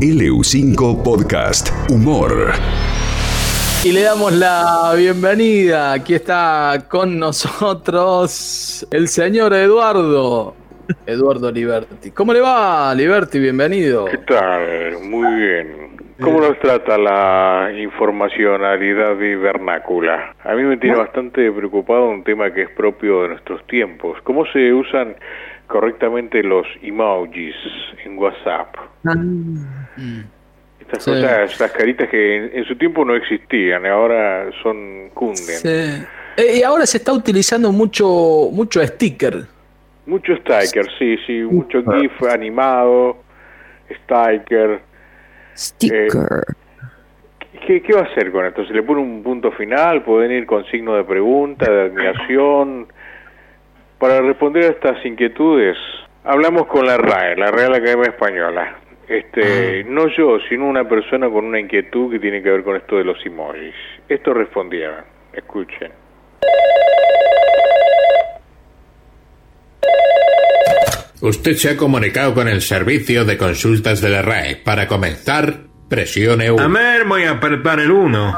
LU5 Podcast Humor. Y le damos la bienvenida. Aquí está con nosotros el señor Eduardo. Eduardo Liberti. ¿Cómo le va, Liberti? Bienvenido. ¿Qué tal? Muy bien. ¿Cómo nos trata la informacionalidad y vernácula? A mí me tiene bastante preocupado un tema que es propio de nuestros tiempos. ¿Cómo se usan correctamente los emojis en WhatsApp? Estas Sí. cosas, estas caritas que en, en su tiempo no existían, ahora son cunden. Sí. Eh, y ahora se está utilizando mucho, mucho sticker. Mucho sticker, sí, sí, mucho GIF animado, sticker. Sticker. ¿Qué, ¿Qué va a hacer con esto? ¿Se le pone un punto final? ¿Pueden ir con signo de pregunta, de admiración? Para responder a estas inquietudes, hablamos con la RAE, la Real Academia Española. Este, no yo, sino una persona con una inquietud que tiene que ver con esto de los emojis. Esto respondieron. Escuchen. Usted se ha comunicado con el servicio de consultas de la RAE. Para comenzar, presione A 1. ver, voy a apretar el 1.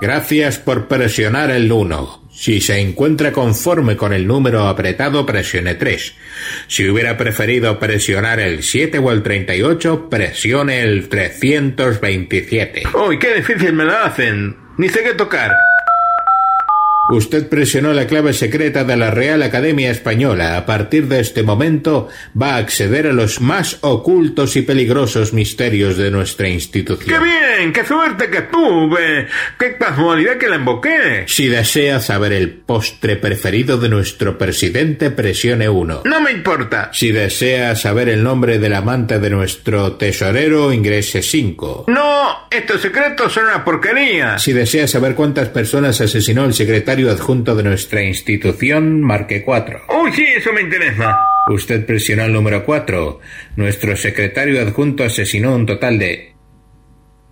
Gracias por presionar el 1. Si se encuentra conforme con el número apretado, presione 3. Si hubiera preferido presionar el 7 o el 38, presione el 327. Uy, qué difícil me la hacen. Ni sé qué tocar. Usted presionó la clave secreta de la Real Academia Española. A partir de este momento va a acceder a los más ocultos y peligrosos misterios de nuestra ¡Qué institución. bien! ¡Qué suerte que tuve! ¡Qué casualidad que la invoqué! Si desea saber el postre preferido de nuestro presidente, presione 1. No me importa. Si desea saber el nombre del amante de nuestro tesorero, ingrese 5. No, estos secretos son una porquería. Si desea saber cuántas personas asesinó el secretario adjunto de nuestra institución, marque 4. Uy, sí, eso me interesa. Usted presionó el número 4. Nuestro secretario adjunto asesinó un total de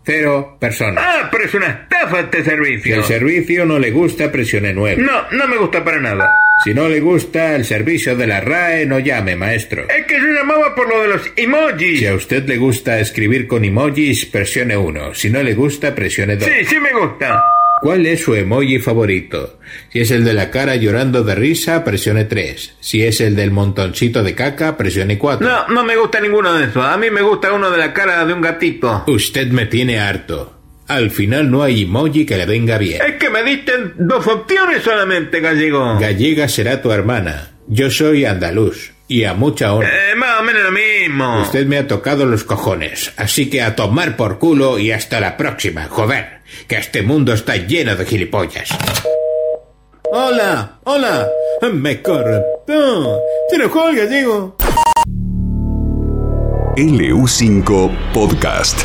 cero personas. Ah, pero es una estafa este Si servicio. el servicio no le gusta, presione 9. No, no me gusta para nada. Si no le gusta el servicio de la RAE, no llame, maestro. Es que yo llamaba por lo de los emojis. Si a usted le gusta escribir con emojis, presione 1. Si no le gusta, presione 2. Sí, sí me gusta. ¿Cuál es su emoji favorito? Si es el de la cara llorando de risa, presione 3. Si es el del montoncito de caca, presione 4. No, no me gusta ninguno de esos. A mí me gusta uno de la cara de un gatito. Usted me tiene harto. Al final no hay emoji que le venga bien. Es que me diste dos opciones solamente, gallego. Gallega será tu hermana. Yo soy andaluz. Y a mucha honra. Eh, más o menos lo mismo. Usted me ha tocado los cojones. Así que a tomar por culo y hasta la próxima. Joder, que este mundo está lleno de gilipollas. Hola, hola. Me corre. No, te lo gallego. LU5 Podcast.